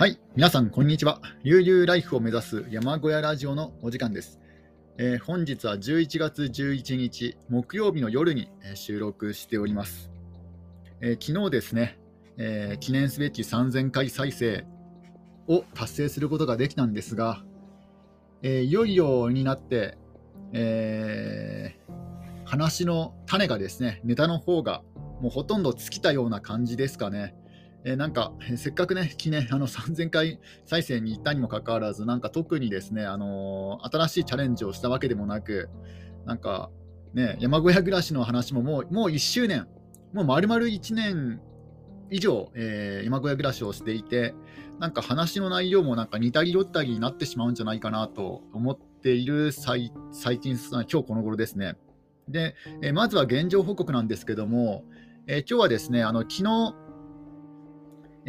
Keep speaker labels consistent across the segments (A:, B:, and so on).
A: はい、皆さん、こんにちは。悠々ライフを目指す山小屋ラジオのお時間です。えー本日は11月11日、木曜日の夜に収録しております。えー昨日ですね、えー記念すべき3000回再生を達成することができたんですが、えいよいよになって、えー話の種がですね、ネタの方がもうほとんど尽きたような感じですかね。えーなんか、えーせっかくね、記念 あの3000回再生に行ったにもかかわらず、なんか特にですね、あのー新しいチャレンジをしたわけでもなく、なんか、ね、山小屋暮らしの話ももうもう1周年、もう丸々1年以上、えー山小屋暮らしをしていて、なんか話の内容もなんか似たり寄ったりになってしまうんじゃないかなと思っている最最近、今日この頃ですね。で、えーまずは現状報告なんですけども、えー今日はですね、あの昨日、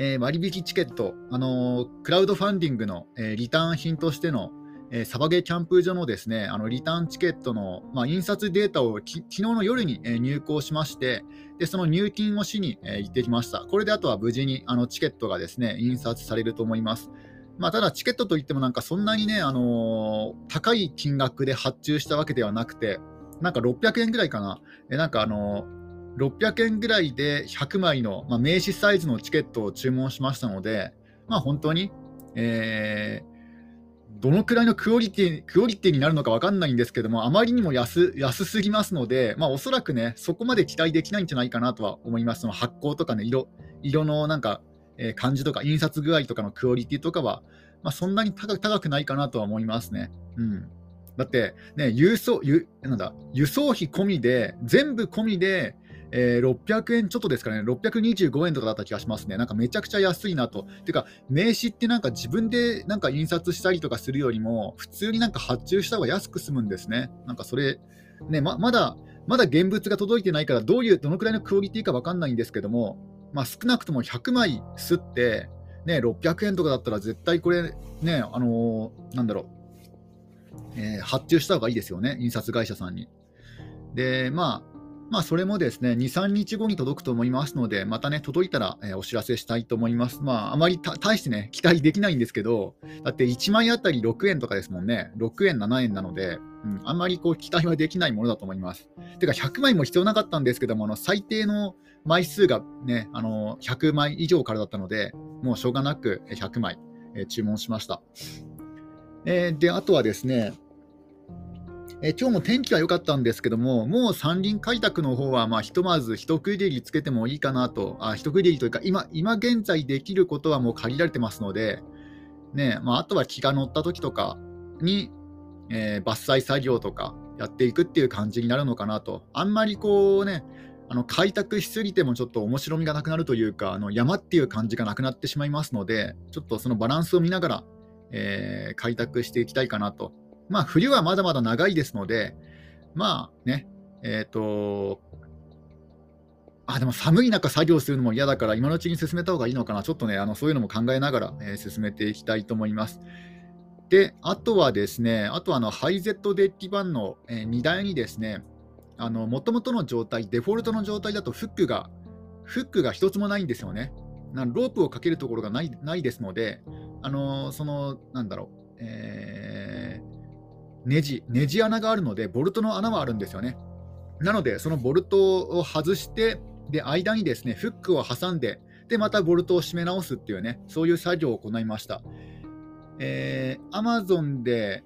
A: えー割引チケット、あのークラウドファンディングの、えーリターン品としての、えサバゲーキャンプ場のですねあのリターンチケットの、まあ、印刷データをき昨日の夜に、え入稿しまして、でその入金をしに、え行ってきました。これであとは無事にあのチケットがですね印刷されると思います。まあ、ただ、チケットといっても、なんかそんなにね、あのー高い金額で発注したわけではなくて、なんか600円ぐらいかな、えなんかあのー600円ぐらいで100枚の、まあ、名刺サイズのチケットを注文しましたので、まあ、本当に、えーどのくらいのクオリティクオリティになるのか分かんないんですけども、あまりにも安安すぎますので、まあ、おそらくね、そこまで期待できないんじゃないかなとは思います。発光とかね、色色のなんか、えー感じとか、印刷具合とかのクオリティとかは、まあ、そんなに高くないかなとは思いますね。うんだって、ね、郵送なんだ輸送費込みで、全部込みで、えー600円ちょっとですかね、625円とかだった気がしますね。なんかめちゃくちゃ安いなと。てか、名刺ってなんか自分でなんか印刷したりとかするよりも、普通になんか発注した方が安く済むんですね。なんかそれ、ね、ままだ、まだ現物が届いてないから、どういう、どのくらいのクオリティかわかんないんですけども、まあ、少なくとも100枚すって、ね、600円とかだったら絶対これ、ね、あのーなんだろう、えー発注した方がいいですよね、印刷会社さんに。で、まあ、まあ、それもですね、2、3日後に届くと思いますので、またね、届いたら、えーお知らせしたいと思います。まあ、あまり大してね、期待できないんですけど、だって1枚あたり6円とかですもんね、6円、7円なので、うん、あんまりこう期待はできないものだと思います。てか、100枚も必要なかったんですけども、あの最低の枚数がね、あの100枚以上からだったので、もうしょうがなく100枚、えー注文しました。えーで、あとはですね、えー今日も天気は良かったんですけども、もう山林開拓の方はまあひとまず一区切りつけてもいいかなと、あ一区切りというか今、今現在できることはもう限られてますので、ねまあ、あとは気が乗った時とかに、えー伐採作業とかやっていくっていう感じになるのかなと、あんまりこうね、あの開拓しすぎてもちょっと面白みがなくなるというか、あの山っていう感じがなくなってしまいますので、ちょっとそのバランスを見ながら、えー開拓していきたいかなと。まあ、冬はまだまだ長いですので、まあね、えっ、と、あ、でも寒い中作業するのも嫌だから、今のうちに進めた方がいいのかな、ちょっとね、あのそういうのも考えながら、えー進めていきたいと思います。で、あとはですね、あとはあのハイゼットデッキ版の、え荷台にですね、あの元々の状態、デフォルトの状態だとフックが、フックが一つもないんですよね。なロープをかけるところがないないですので、あのその、なんだろう、えーネジ、ネジ穴があるので、ボルトの穴はあるんですよね。なので、そのボルトを外して、で、間にですね、フックを挟んで、で、またボルトを締め直すっていうね、そういう作業を行いました。えー、Amazon で、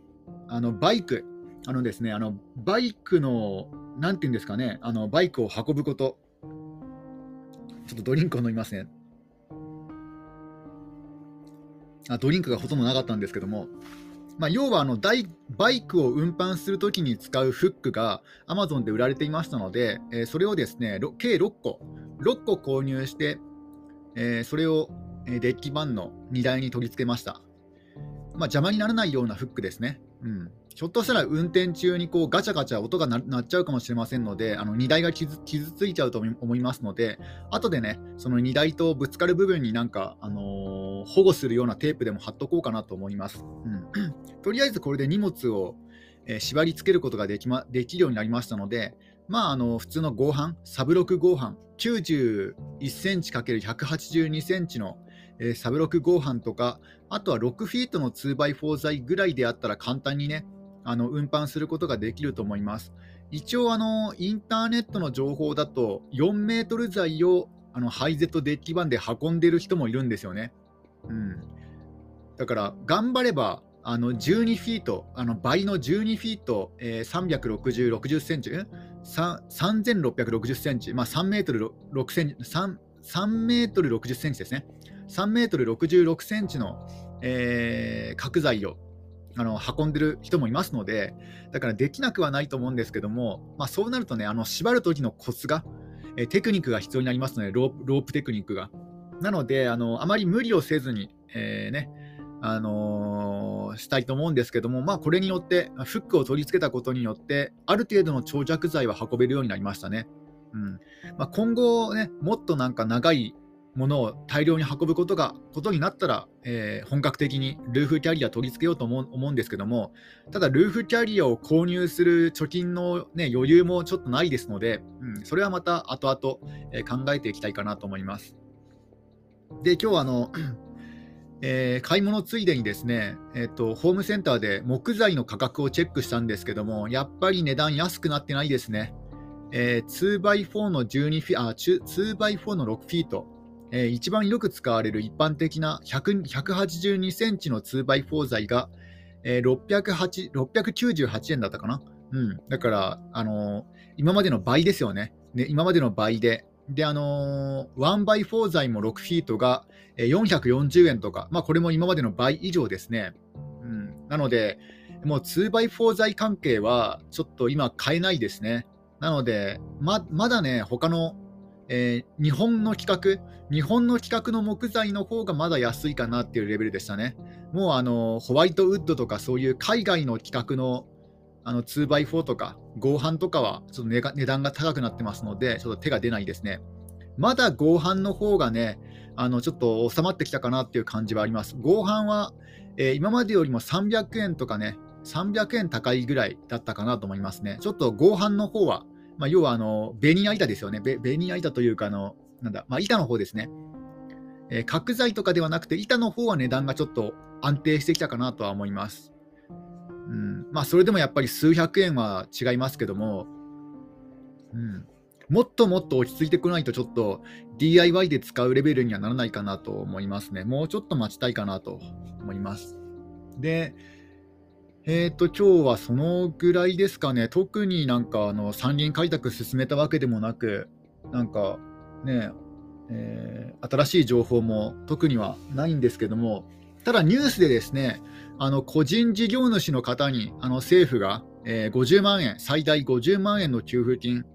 A: あの、バイク、あのですね、あの、バイクの、なんていうんですかね、あの、バイクを運ぶこと。ちょっとドリンクを飲みますね。あドリンクがほとんどなかったんですけども、まあ、要はあのバイクを運搬するときに使うフックが Amazon で売られていましたので、えーそれをですね計6個、6個購入して、えーそれをデッキ版の荷台に取り付けました。まあ、邪魔にならないようなフックですね。うん、ひょっとしたら運転中にこうガチャガチャ音が鳴っちゃうかもしれませんので、あの荷台が傷ついちゃうと思い思いますので、後でね、その荷台とぶつかる部分になんか、あのー保護するようなテープでも貼っとこうかなと思います。うん、とりあえずこれで荷物を、えー縛り付けることができ,、ま、できるようになりましたので、まあ、あの普通の合板、サブロク合板、91センチ ×182 センチの、えー、サブロク合板とか、あとは6フィートの 2x4 材ぐらいであったら簡単にね、あの運搬することができると思います。一応あの、インターネットの情報だと、4メートル材をあのハイゼットデッキ板で運んでる人もいるんですよね。うん、だから、頑張れば、あの12フィート、あの倍の12フィート、えー、360、60センチ、3660センチ、まあ、3メートル6センチ3メートル60センチですね。3メートル66センチの、えー、角材をあの運んでる人もいますので、だからできなくはないと思うんですけども、まあ、そうなるとね、あの縛る時のコツが、えー、テクニックが必要になりますので、ローロープテクニックが。なので、あのあまり無理をせずに、えー、ねあのー、したいと思うんですけども、まあ、これによって、フックを取り付けたことによって、ある程度の長尺材は運べるようになりましたね。うんまあ、今後ね、もっとなんか長いものを大量に運ぶことがことになったら、えー、本格的にルーフキャリア取り付けようと思う思うんですけども、ただ、ルーフキャリアを購入する貯金の、ね、余裕もちょっとないですので、うん、それはまた後々、えー、考えていきたいかなと思います。で、今日はあの えー、買い物ついでにですね、えーと、ホームセンターで木材の価格をチェックしたんですけども、やっぱり値段安くなってないですね。えー、2x4 の12フィあ 2x4 の6フィート、えー、一番よく使われる一般的な182センチの 2x4 材が、えー、698円だったかな。うん、だから、あのー、今までの倍ですよね。ね今までの倍で。で、あのー、1x4 材も6フィートが440円とか、まあ、これも今までの倍以上ですね。うん、なので、もう 2x4 材関係はちょっと今買えないですね。なので、ままだね、他のえー、日本の規格、日本の規格の木材の方がまだ安いかなっていうレベルでしたね。もうあのホワイトウッドとかそういう海外の規格のあの 2x4 とか合板とかはちょっと値段が高くなってますので、ちょっと手が出ないですね。まだ合板の方がね、あのちょっと収まってきたかなっていう感じはあります。合板は、えー、今までよりも300円とかね、300円高いぐらいだったかなと思いますね。ちょっと合板の方はまあ、要はあのベニヤ板ですよね、ベベニヤ板というかあの、なんだ、まあ、板の方ですね、えー、角材とかではなくて、板の方は値段がちょっと安定してきたかなとは思います。うんまあ、それでもやっぱり数百円は違いますけども、うん、もっともっと落ち着いてこないと、ちょっと DIY で使うレベルにはならないかなと思いますね。もうちょっと待ちたいかなと思います。で、えっ、ー、と、今日はそのぐらいですかね。特になんか、あの、山林開拓進めたわけでもなく、なんか、ね、えー、新しい情報も特にはないんですけども、ただニュースでですね、あの、個人事業主の方に、あの、政府が、えー、50万円、最大50万円の給付金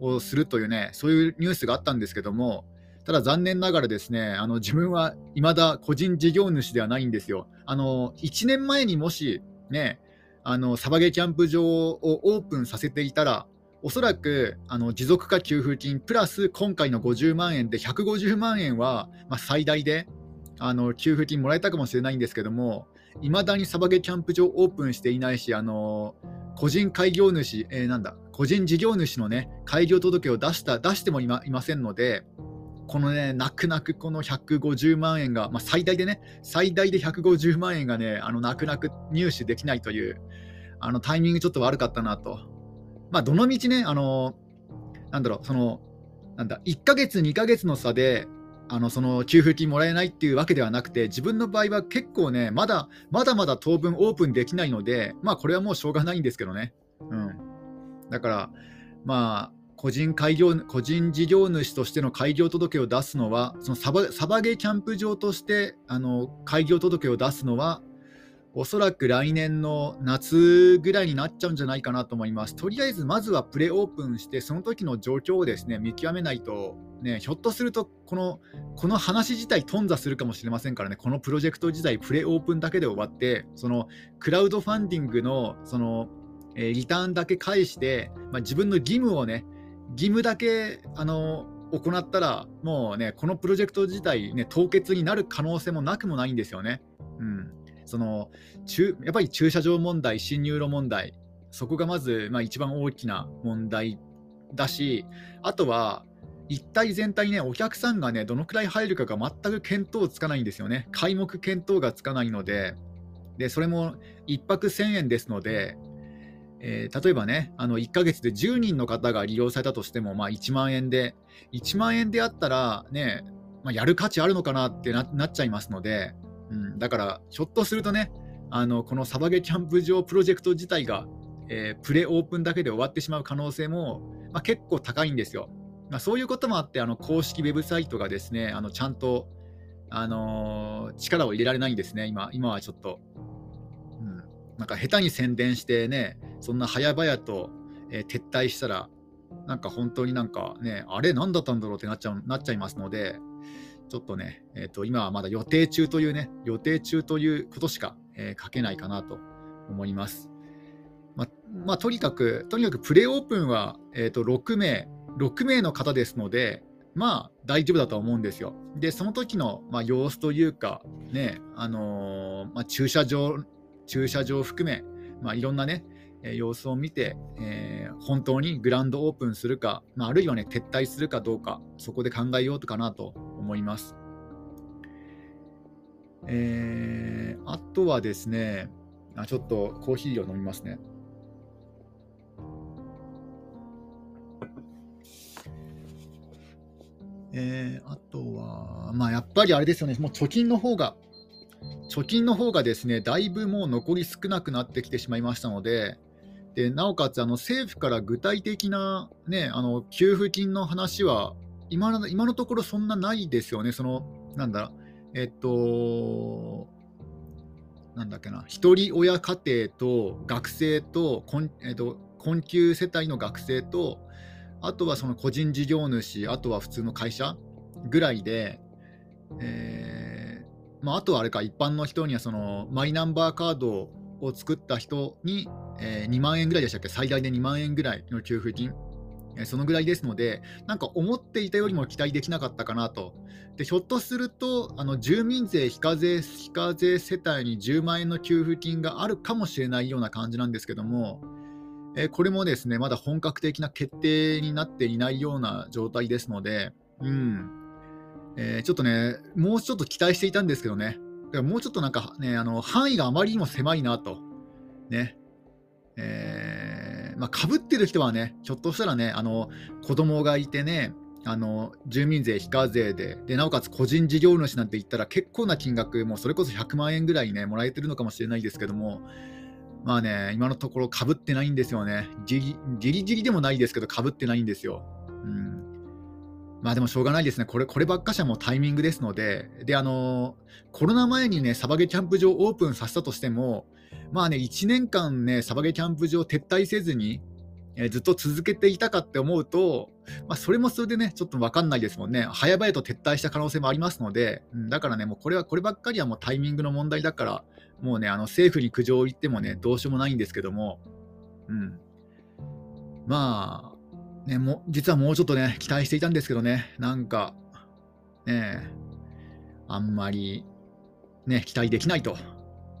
A: をするというね、そういうニュースがあったんですけども、ただ残念ながらですね、あの自分は未だ個人事業主ではないんですよ。あの1年前にもしね、あのサバゲキャンプ場をオープンさせていたら、おそらくあの持続化給付金プラス今回の50万円で150万円は、まあ、最大であの給付金もらえたかもしれないんですけども、いまだにサバゲキャンプ場オープンしていないし、あの個人開業主、えー、なんだ、個人事業主のね、開業届を出した出してもいまいませんので、このね、泣く泣くこの150万円が、まあ、最大でね、最大で150万円がね、あの泣く泣く入手できないという、あのタイミングちょっと悪かったなと。まあ、どのみちね、あの、なんだろう、その、なんだ、1ヶ月、2ヶ月の差で、あのその給付金もらえないっていうわけではなくて、自分の場合は結構ね、まだまだまだ当分オープンできないので、まあ、これはもうしょうがないんですけどね。うん、だから、まあ、個人開業個人事業主としての開業届を出すのは、そのサバサバゲキャンプ場としてあの開業届を出すのは、おそらく来年の夏ぐらいになっちゃうんじゃないかなと思います。とりあえず、まずはプレオープンして、その時の状況をですね見極めないと、ね、ひょっとするとこの、この話自体、頓挫するかもしれませんからね、このプロジェクト自体、プレオープンだけで終わって、そのクラウドファンディングのその、えー、リターンだけ返して、まあ、自分の義務をね、義務だけあの行ったら、もうね、このプロジェクト自体、ね、凍結になる可能性もなくもないんですよね。うん、その中やっぱり駐車場問題、進入路問題、そこがまず、まあ、一番大きな問題だし、あとは、一体全体ね、お客さんがね、どのくらい入るかが全く見当つかないんですよね。開目見当がつかないので、でそれも1泊1000円ですので、えー、例えばね、あの1ヶ月で10人の方が利用されたとしても、まあ、1万円で、1万円であったらね、まあ、やる価値あるのかなってなっちゃいますので、うん、だから、ひょっとするとね、あのこのサバゲキャンプ場プロジェクト自体が、えー、プレオープンだけで終わってしまう可能性も、まあ、結構高いんですよ。まあ、そういうこともあって、あの公式ウェブサイトがですね、あのちゃんと、あのー、力を入れられないんですね、今今はちょっと。うん、なんか下手に宣伝してね、そんな早々と、えー、撤退したら、なんか本当になんかね、あれ、何だったんだろうってなっちゃうなっちゃいますので、ちょっとね、えーと、今はまだ予定中というね、予定中ということしか、えー、書けないかなと思います。ままあ、とにかく、とにかくプレオープンは、えーと、6名、6名の方ですので、まあ大丈夫だと思うんですよ。で、その時の、まあ、様子というか、ね、あのー、まあ、駐車場、駐車場含め、まあ、いろんなね、様子を見て、えー、本当にグランドオープンするか、まあ、あるいはね、撤退するかどうか、そこで考えようとかなと思います。えー、あとはですねあ、ちょっとコーヒーを飲みますね。えー、あとは、まあ、やっぱりあれですよね、もう貯金の方が、貯金の方がですね、だいぶもう残り少なくなってきてしまいましたので、でなおかつあの政府から具体的な、ね、あの給付金の話は今の今のところそんなないですよね、そのなんだ、えっと、なんだっけな、一人親家庭と学生と、えっと、困窮世帯の学生と、あとはその個人事業主、あとは普通の会社ぐらいで、えーまあ、あとはあれか、一般の人にはそのマイナンバーカードを作った人に、えー、2万円ぐらいでしたっけ、最大で2万円ぐらいの給付金、そのぐらいですので、なんか思っていたよりも期待できなかったかなと。でひょっとすると、あの住民税非課税非課税世帯に10万円の給付金があるかもしれないような感じなんですけども、え、これもですねまだ本格的な決定になっていないような状態ですので、うんえー、ちょっとね、もうちょっと期待していたんですけどね、だからもうちょっとなんかね、あの範囲があまりにも狭いなと。ねえーまあ、被ってる人はね、ひょっとしたらね、あの子供がいてね、あの住民税非課税でで、なおかつ個人事業主なんて言ったら結構な金額、もうそれこそ100万円ぐらいね、もらえてるのかもしれないですけども、まあね、今のところかぶってないんですよね。ギリギリギリでもないですけど、かぶってないんですよ。うん。まあでもしょうがないですね。これ、こればっかしはもうタイミングですので、で、あのコロナ前にね、サバゲキャンプ場オープンさせたとしても、まあね、1年間ね、サバゲキャンプ場撤退せずに、えー、ずっと続けていたかって思うと、まあ、それもそれでね、ちょっと分かんないですもんね。早々と撤退した可能性もありますので、うん、だからね、もうこれは、こればっかりはもうタイミングの問題だから、もうね、あの政府に苦情を言ってもね、どうしようもないんですけども、うん。まあ、ね、も実はもうちょっとね、期待していたんですけどね、なんか、ね、あんまり、ね、期待できないと。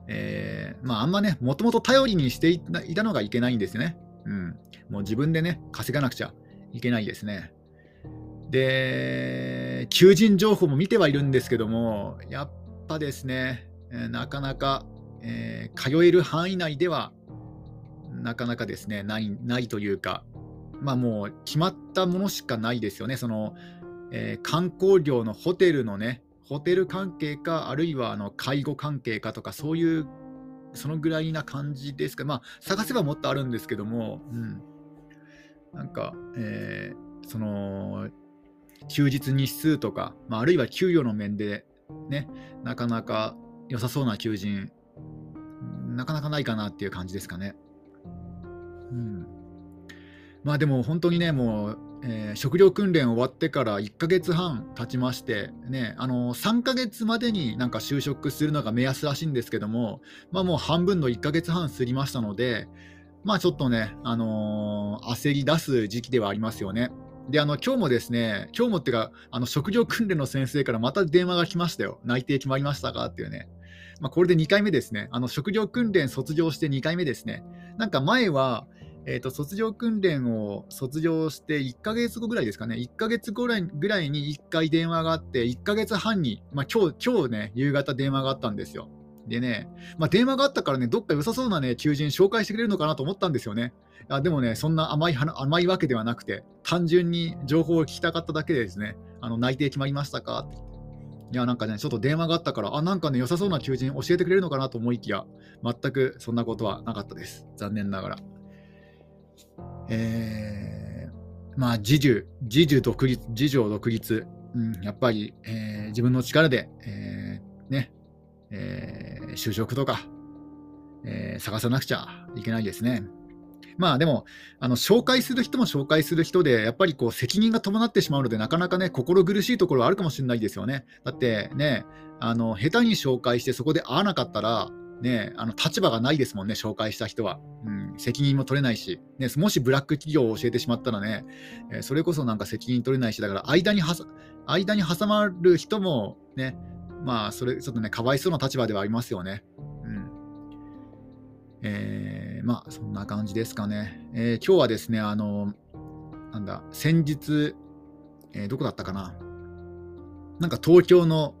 A: えー、まあ、あんまね、もともと頼りにしていたのがいけないんですね。うん。もう自分でね、稼がなくちゃいけないですね。で、求人情報も見てはいるんですけども、やっぱですね、なかなかえー、通える範囲内ではなかなかですねないないというか、まあ、もう決まったものしかないですよね、そのえー、観光業のホテルのね、ホテル関係か、あるいはあの介護関係かとか、そういう、そのぐらいな感じですか、まあ、探せばもっとあるんですけども、うん、なんか、えー、その休日日数とか、まあ、あるいは給与の面で、ね、なかなか良さそうな求人なかなかないかなっていう感じですかね。うん、まあでも本当にね、もう、えー、食料訓練終わってから1ヶ月半経ちまして、ね、あの3ヶ月までになんか就職するのが目安らしいんですけども、まあ、もう半分の1ヶ月半過ぎましたので、まあちょっとね、あのー、焦り出す時期ではありますよね。で、あの今日もですね、今日もっていうか、あの職業訓練の先生からまた電話が来ましたよ。内定決まりましたかっていうね。まあ、これで2回目ですね。あの職業訓練卒業して2回目ですね。なんか前は、えーと、卒業訓練を卒業して1ヶ月後ぐらいですかね、1ヶ月ぐらいぐらいに1回電話があって、1ヶ月半に、まあ、今日今日ね、夕方電話があったんですよ。でね、まあ、電話があったからね、どっか良さそうなね、求人紹介してくれるのかなと思ったんですよね。あでもね、そんな甘い甘いわけではなくて、単純に情報を聞きたかっただけでですね、あの内定決まりましたか？っていや、なんかね、ちょっと電話があったから、あ、なんかね、良さそうな求人教えてくれるのかなと思いきや、全くそんなことはなかったです。残念ながら。えー、まあ、自助、自助独立、自助独立、うん、やっぱり、えー、自分の力で、えー、ね、えー、就職とか、え、探さなくちゃいけないですね。まあでも、あの紹介する人も紹介する人で、やっぱりこう責任が伴ってしまうので、なかなかね、心苦しいところはあるかもしれないですよね。だってね、あの下手に紹介して、そこで会わなかったら、ね、あの立場がないですもんね、紹介した人は。うん、責任も取れないし、ね、もしブラック企業を教えてしまったらね、えー、それこそなんか責任取れないし、だから間には間に挟まる人もね、まあ、それちょっとね、かわいそうな立場ではありますよね。うんえー、まあ、そんな感じですかね。えー、今日はですね、あの、なんだ、先日、えー、どこだったかな。なんか東京の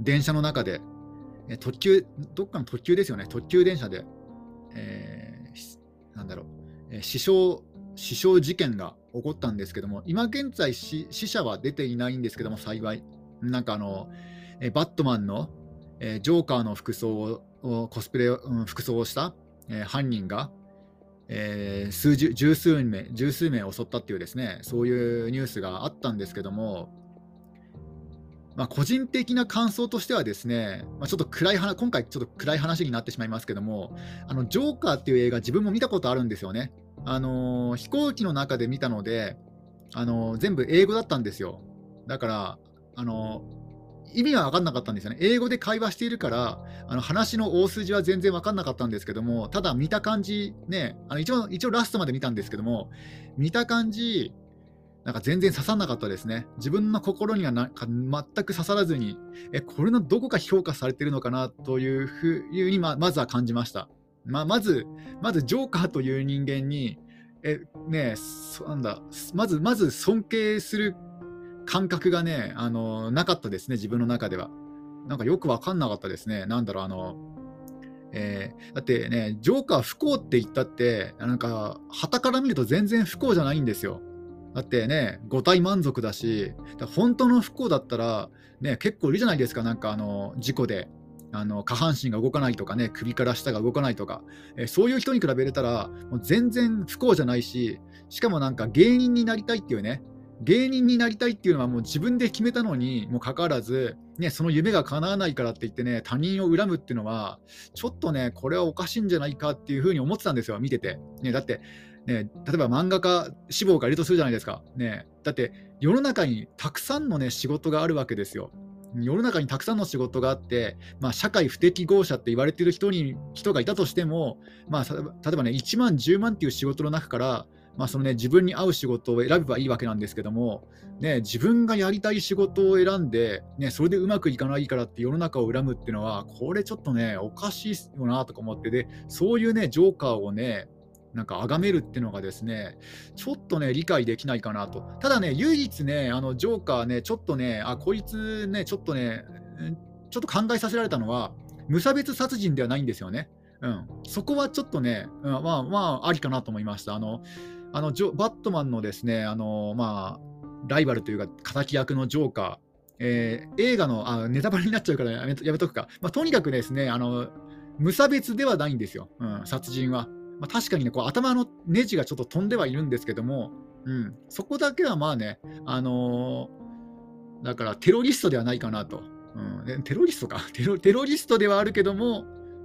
A: 電車の中で、え特急、どっかの特急ですよね、特急電車で、えー、なんだろう、え、死傷、死傷事件が起こったんですけども、今現在死者は出ていないんですけども、幸い。なんかあの、えバットマンの、えジョーカーの服装を、コスプレ、うん、服装をした、え犯人が、えー、数十十数名十数名襲ったっていうですねそういうニュースがあったんですけども、まあ、個人的な感想としてはですね、まあ、ちょっと暗い話今回ちょっと暗い話になってしまいますけどもあのジョーカーっていう映画自分も見たことあるんですよね、あのー、飛行機の中で見たので、あのー、全部英語だったんですよだから、あのー意味は分かんなかったんですよね。英語で会話しているから、あの話の大筋は全然分かんなかったんですけども、ただ見た感じ、ね、あの一応一応ラストまで見たんですけども、見た感じ、なんか全然刺さなかったですね。自分の心にはなんか全く刺さらずに、え、これのどこか評価されてるのかなというふうにままずは感じました。まあ、まず、まずジョーカーという人間に、え、ねなんだ、まず、まず尊敬する感覚がね、あのなかったですね、自分の中では。なんかよく分かんなかったですね。なんだろう、あの、えー、だってね、ジョーカー不幸って言ったって、なんか、旗から見ると全然不幸じゃないんですよ。だってね、五体満足だし、本当の不幸だったら、ね、結構いるじゃないですか、なんかあの事故で。あの下半身が動かないとかね、首から下が動かないとか、え、そういう人に比べれたら、もう全然不幸じゃないし、しかもなんか芸人になりたいっていうね、芸人になりたいっていうのはもう自分で決めたのにもかかわらず、ね、その夢が叶わないからって言ってね、他人を恨むっていうのは、ちょっとね、これはおかしいんじゃないかっていうふうに思ってたんですよ、見てて。ね、だって、ね、例えば漫画家志望がいるとするじゃないですか。ね、だって世の中にたくさんの、ね、仕事があるわけですよ。世の中にたくさんの仕事があって、まあ、社会不適合者って言われてる人に人がいたとしても、まあ、例えばね、1万、10万っていう仕事の中から、まあそのね、自分に合う仕事を選べばいいわけなんですけども、ね、自分がやりたい仕事を選んで、ね、それでうまくいかないからって世の中を恨むっていうのは、これちょっとね、おかしいよなとか思って、で、そういうね、ジョーカーをね、なんか崇めるっていうのがですね、ちょっとね、理解できないかなと。ただね、唯一ね、あのジョーカーね、ちょっとね、あ、こいつね、ちょっとね、ちょっと考えさせられたのは、無差別殺人ではないんですよね。うん、そこはちょっとね、うん、まあまあ、ありかなと思いました。あのあのジョバットマンのですね、あのまあ、ライバルというか、敵役のジョーカー、えー、映画のあネタバレになっちゃうからやめやめとくか、まあ、とにかくですねあの、無差別ではないんですよ、うん、殺人は。まあ、確かにね、こう頭のネジがちょっと飛んではいるんですけども、うん、そこだけはまあね、あのー、だからテロリストではないかなと。うん、テロリストか？テロテロリストではあるけども、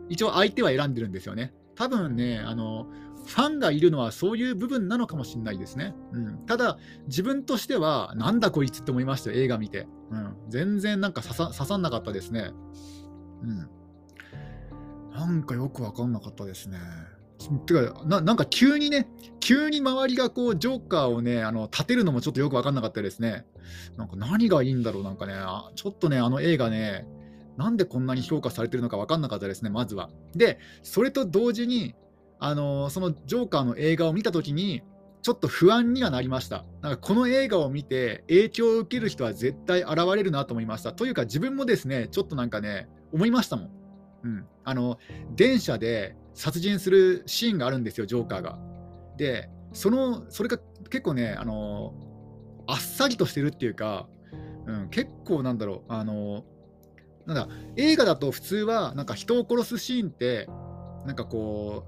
A: 一応相手は選んでるんですよね。多分ね、あのファンがいるのはそういう部分なのかもしれないですね。うん、ただ、自分としては、なんだこいつって思いましたよ、映画見て。うん、全然なんか刺さ刺さんなかったですね。うん。なんかよくわかんなかったですね。てかな、なんか急にね、急に周りがこう、ジョーカーをね、あの立てるのもちょっとよくわかんなかったですね。なんか何がいいんだろう、なんかね、ちょっとね、あの映画ね、なんでこんなに評価されてるのか分かんなかったですね、まずは。で、それと同時に、あのそのジョーカーの映画を見たときに、ちょっと不安にはなりました。なんかこの映画を見て影響を受ける人は絶対現れるなと思いました。というか自分もですね、ちょっとなんかね、思いましたもん。うん、あの電車で殺人するシーンがあるんですよ、ジョーカーが。で、そのそれが結構ね、あのあっさりとしてるっていうか、うん、結構なんだろう、あのなんだ映画だと普通はなんか人を殺すシーンって、なんかこ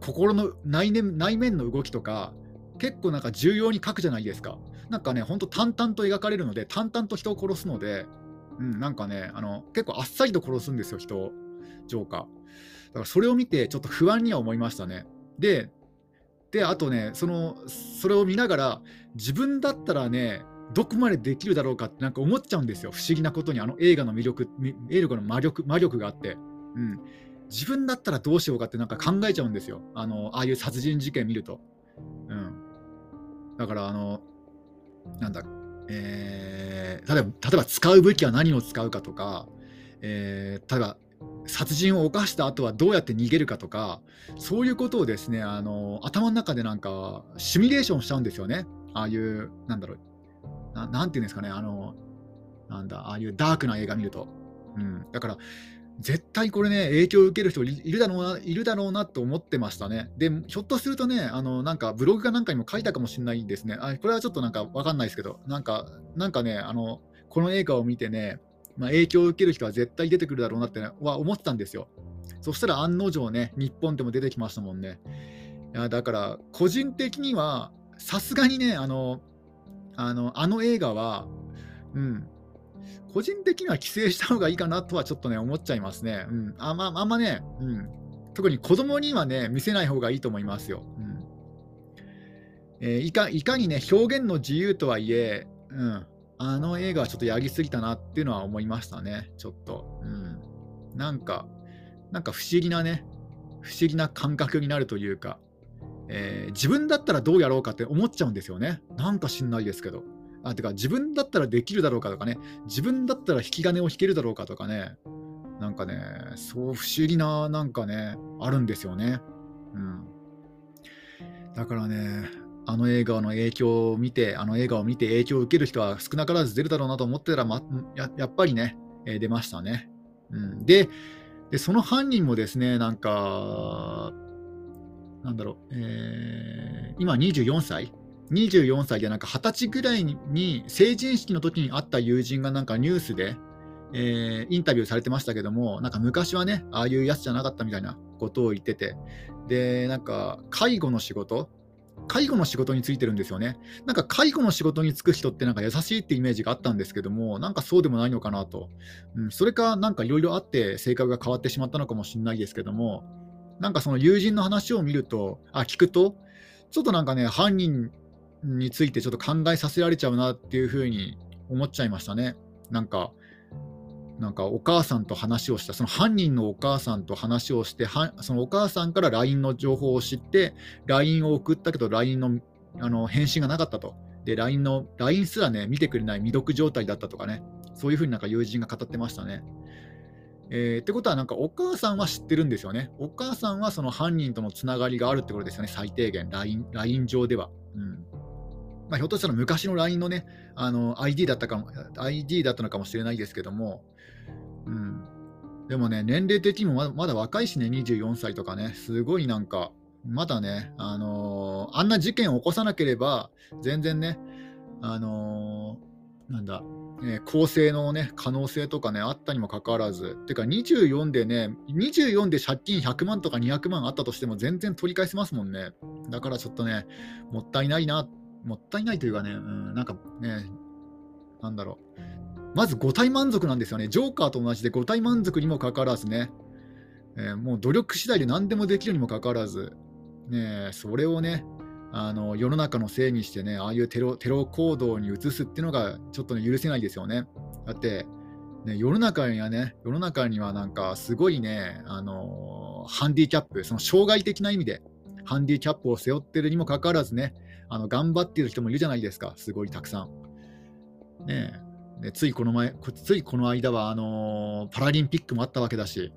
A: う、心の内面内面の動きとか、結構なんか重要に書くじゃないですか。なんかね、ほんと淡々と描かれるので、淡々と人を殺すので、うん、なんかね、あの結構あっさりと殺すんですよ、人を、ジョーカー。だからそれを見て、ちょっと不安には思いましたね。で、であとねその、それを見ながら、自分だったらね、どこまでできるだろうかってなんか思っちゃうんですよ、不思議なことに、あの映画の魅力、映画の魔力魔力があって。うん、自分だったらどうしようかってなんか考えちゃうんですよ、あのああいう殺人事件見ると。うん、だからあのなんだ、えー、例えば例えば使う武器は何を使うかとか、えー、例えば殺人を犯した後はどうやって逃げるかとかそういうことをですねあの頭の中でなんかシミュレーションしちゃうんですよね。ああいうなんだろう。なんていうんですかね。あのなんだああいうダークな映画見ると、うん、だから絶対これね、影響を受ける人いるだろうな、いるだろうなと思ってましたね。で、ひょっとするとね、あの、なんかブログかなんかにも書いたかもしれないですね。あ、これはちょっとなんかわかんないですけど、なんか、なんかね、あの、この映画を見てね、まあ、影響を受ける人は絶対出てくるだろうなって、ね、は思ってたんですよ。そしたら案の定ね、日本でも出てきましたもんね。いやだから、個人的には、さすがにね、あの、あのあの映画は、うん、個人的には規制した方がいいかなとはちょっとね、思っちゃいますね。うん、あ,、まあ、んまね、うん、特に子供にはね、見せない方がいいと思いますよ。うんえー、いかいかにね、表現の自由とはいえ、うん、あの映画はちょっとやりすぎたなっていうのは思いましたね、ちょっと。うん、なんか、なんか不思議なね、不思議な感覚になるというか、えー、自分だったらどうやろうかって思っちゃうんですよね。なんかしんないですけど。あてか自分だったらできるだろうかとかね、自分だったら引き金を引けるだろうかとかね、なんかね、そう不思議ななんかね、あるんですよね。うん。だからね、あの映画の影響を見て、あの映画を見て影響を受ける人は少なからず出るだろうなと思ってたら、ま、ややっぱりね、えー、出ましたね。うん、でで、その犯人もですね、なんか、なんだろう、えー、今24歳？24歳でなんか20歳ぐらいに成人式の時に会った友人がなんかニュースで、えー、インタビューされてましたけどもなんか昔はねああいうやつじゃなかったみたいなことを言っててでなんか介護の仕事？介護の仕事についてるんですよね。なんか介護の仕事に就く人ってなんか優しいってイメージがあったんですけども、なんかそうでもないのかなと。うん、それかなんかいろいろあって性格が変わってしまったのかもしれないですけども、なんかその友人の話を見ると、あ、聞くと、ちょっとなんかね、犯人についてちょっと考えさせられちゃうなっていうふうに思っちゃいましたね。なんか、なんかお母さんと話をした、その犯人のお母さんと話をして、そのお母さんから LINE の情報を知って、LINE を送ったけど、LINE のあの返信がなかったと。で、LINE の、LINE すらね、見てくれない未読状態だったとかね、そういうふうになんか友人が語ってましたね。えー、ってことは、なんかお母さんは知ってるんですよね。お母さんはその犯人とのつながりがあるってことですよね、最低限、LINE, LINE 上では。うんまあ、ひょっとしたら昔の LINE のね、あの ID だったかも、ID だったのかもしれないですけども、でもね、年齢的にもまだ若いしね、24歳とかね、すごいなんか、まだね、あのー、あんな事件を起こさなければ、全然ね、あのー、なんだ、えー、公正のね、可能性とかね、あったにもかかわらず、てか24でね、24で借金100万とか200万あったとしても全然取り返せますもんね。だからちょっとね、もったいないなもったいないというかね、うん、なんかね、なんだろう。まず5体満足なんですよね。ジョーカーと同じで5体満足にもかかわらずね、えー、もう努力次第で何でもできるにもかかわらず、ね、それをね、あの世の中のせいにしてね、ああいうテロテロ行動に移すっていうのがちょっと、ね、許せないですよね。だって、ね、世の中にはね、世の中にはなんかすごいね、あのハンディキャップ、その障害的な意味で、ハンディキャップを背負ってるにもかかわらずね、あの頑張っている人もいるじゃないですか、すごいたくさん。ねでついこの前ついこの間はあの、パラリンピックもあったわけだし、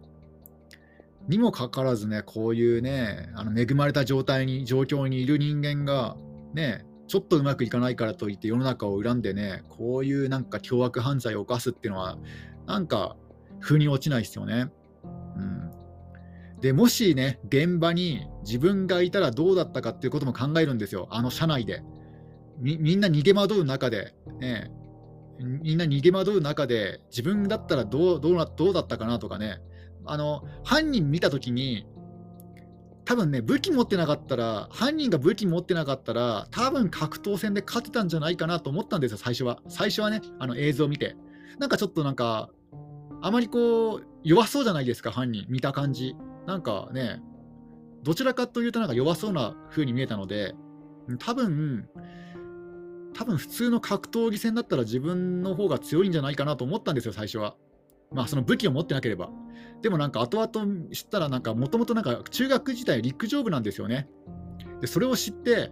A: にもかかわらずね、こういうね、あの恵まれた状態に、状況にいる人間が、ね、ちょっとうまくいかないからといって世の中を恨んでね、こういうなんか凶悪犯罪を犯すっていうのは、なんか、腑に落ちないですよね。うん。で、もしね、現場に自分がいたらどうだったかっていうことも考えるんですよ、あの車内で。みみんな逃げ惑う中で、ね、みんな逃げ惑う中で、自分だったらどうどうなどうだったかなとかね、あの犯人見たときに、多分ね、武器持ってなかったら、犯人が武器持ってなかったら、多分格闘戦で勝てたんじゃないかなと思ったんですよ、最初は。最初はね、あの映像を見て。なんかちょっとなんか、あまりこう、弱そうじゃないですか、犯人、見た感じ。なんかね、どちらかというとなんか弱そうな風に見えたので、多分多分普通の格闘技戦だったら自分の方が強いんじゃないかなと思ったんですよ、最初は。まあ、その武器を持ってなければ。でもなんか後々知ったら、なんかもともとなんか中学時代陸上部なんですよね。で、それを知って、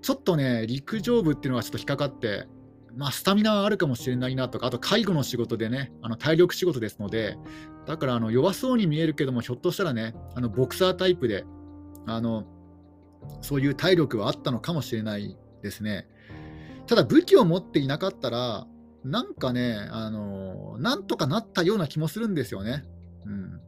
A: ちょっとね、陸上部っていうのがちょっと引っかかって、まあ、スタミナはあるかもしれないなとか、あと介護の仕事でね、あの体力仕事ですので、だからあの弱そうに見えるけども、ひょっとしたらね、あのボクサータイプで、あのそういう体力はあったのかもしれないですね。ただ武器を持っていなかったら、なんかね、あのなんとかなったような気もするんですよね。うん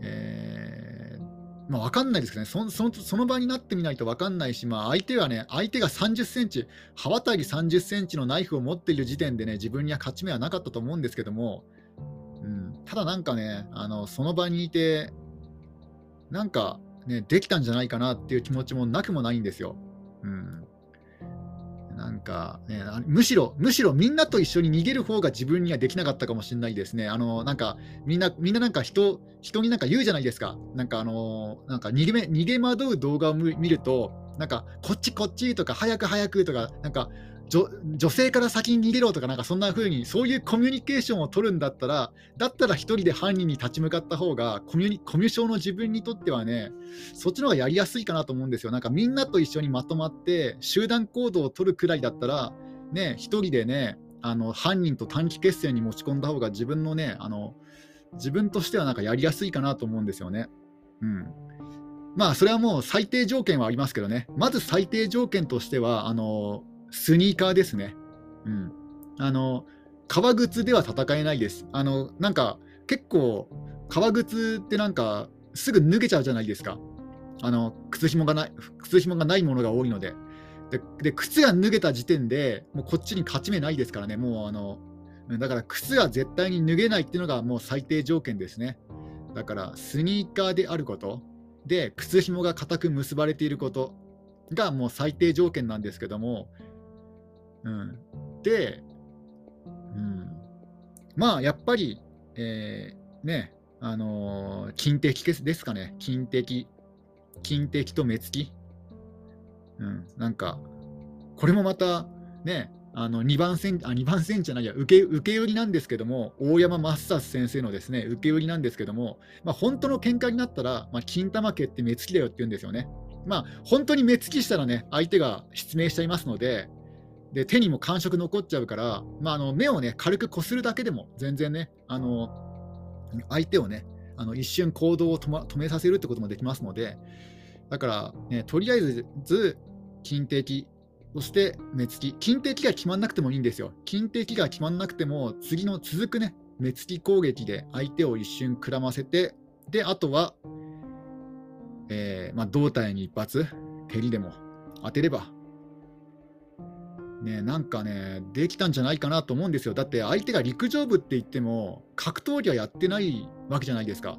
A: えーまあ、分かんないですけどねそその、その場になってみないと分かんないし、まあ、相手はね、相手が30センチ、刃渡り30センチのナイフを持っている時点でね、自分には勝ち目はなかったと思うんですけども、うん、ただなんかね、あのその場にいて、なんか、ね、できたんじゃないかなっていう気持ちもなくもないんですよ。なんか、ね、むしろ、むしろみんなと一緒に逃げる方が自分にはできなかったかもしれないですね。あの、なんか、みんな、みんななんか人、人になんか言うじゃないですか。なんかあの、なんか逃げ、逃げ惑う動画を見ると、なんか、こっちこっちとか、早く早くとか、なんか、女性から先に逃げろとか、なんかそんな風に、そういうコミュニケーションを取るんだったら、だったら1人で犯人に立ち向かった方がコミュニ、コミュ障の自分にとってはね、そっちの方がやりやすいかなと思うんですよ。なんかみんなと一緒にまとまって、集団行動を取るくらいだったら、ね、1人でね、あの犯人と短期決戦に持ち込んだ方が自分のね、あの自分としてはなんかやりやすいかなと思うんですよね。うん。まあ、それはもう最低条件はありますけどね、まず最低条件としては、あのスニーカーですね。うん。あの、革靴では戦えないです。あの、なんか、結構、革靴ってなんか、すぐ脱げちゃうじゃないですか。あの、靴紐がない、靴紐がないものが多いので。で、で靴が脱げた時点で、もうこっちに勝ち目ないですからね、もうあの、だから靴が絶対に脱げないっていうのがもう最低条件ですね。だから、スニーカーであること、で、靴紐が固く結ばれていることがもう最低条件なんですけども、で、うん、まあやっぱり、えー、ね、あのー、金的ですかね、金的、金的と目つき、うん、なんか、これもまたね、あの2番線、あ、2番線じゃないや、受け受け売りなんですけども、大山正達先生のですね、受け売りなんですけども、まあ、本当の喧嘩になったら、まあ、金玉家って目つきだよって言うんですよね。まあ、本当に目つきしたらね、相手が失明しちゃいますので、で手にも感触残っちゃうから、まあ、あの目をね軽くこするだけでも全然ねあの相手をねあの一瞬行動を止,、ま、止めさせるってこともできますのでだから、ね、とりあえず金的そして目つき。金的が決まんなくてもいいんですよ。金的が決まんなくても次の続くね目つき攻撃で相手を一瞬くらませてであとは、えーまあ、胴体に一発蹴りでも当てればね、なんかね、できたんじゃないかなと思うんですよ。だって相手が陸上部って言っても、格闘技はやってないわけじゃないですか。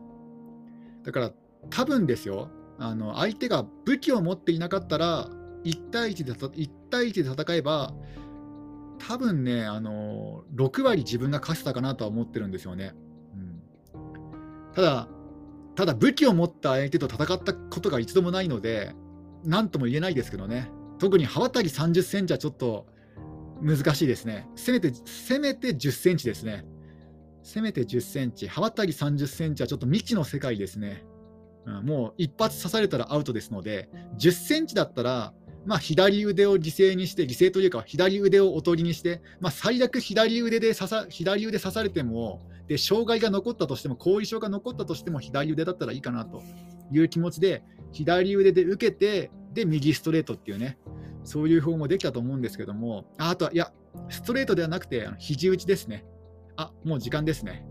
A: だから、多分ですよ、あの相手が武器を持っていなかったら、1対1で ,1 対1で戦えば、多分ね、あの6割自分が勝てたかなとは思ってるんですよね。うん、ただ、ただ武器を持った相手と戦ったことが一度もないので、なんとも言えないですけどね。特に刃渡り30センチはちょっと難しいですね。せめて、せめて10センチですね。せめて10センチ、刃渡り30センチはちょっと未知の世界ですね。うん、もう一発刺されたらアウトですので、10センチだったら、まあ、左腕を犠牲にして、犠牲というか、左腕をおとりにして、まあ、最悪左腕で刺さ左腕刺されても、で障害が残ったとしても、後遺症が残ったとしても、左腕だったらいいかなという気持ちで、左腕で受けて、で、右ストレートっていうね、そういう方もできたと思うんですけども、ああとは、いや、ストレートではなくて、肘打ちですね。あもう時間ですね。